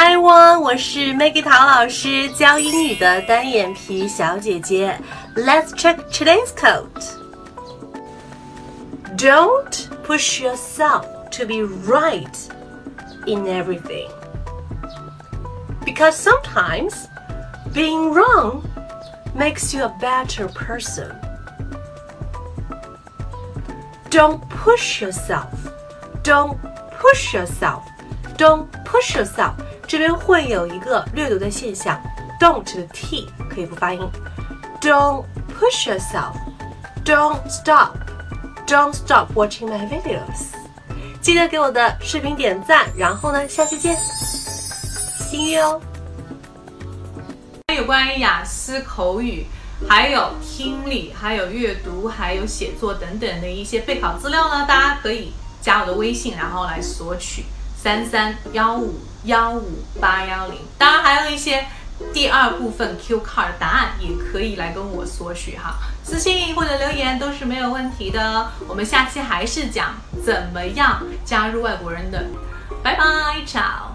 Hi everyone，我是 Maggie 陶老师，教英语的单眼皮小姐姐。Let's check today's quote. Don't push yourself to be right in everything. Because sometimes being wrong makes you a better person. Don't push yourself. Don't push yourself. Don't push yourself. 这边会有一个略读的现象，don't 的 t 可以不发音。Don't push yourself. Don't stop. Don't stop watching my videos. 记得给我的视频点赞，然后呢，下期见，See you 哦。有关于雅思口语。还有听力，还有阅读，还有写作等等的一些备考资料呢，大家可以加我的微信，然后来索取三三幺五幺五八幺零。当然还有一些第二部分 Q card 答案也可以来跟我索取哈，私信或者留言都是没有问题的。我们下期还是讲怎么样加入外国人的，拜拜，ciao。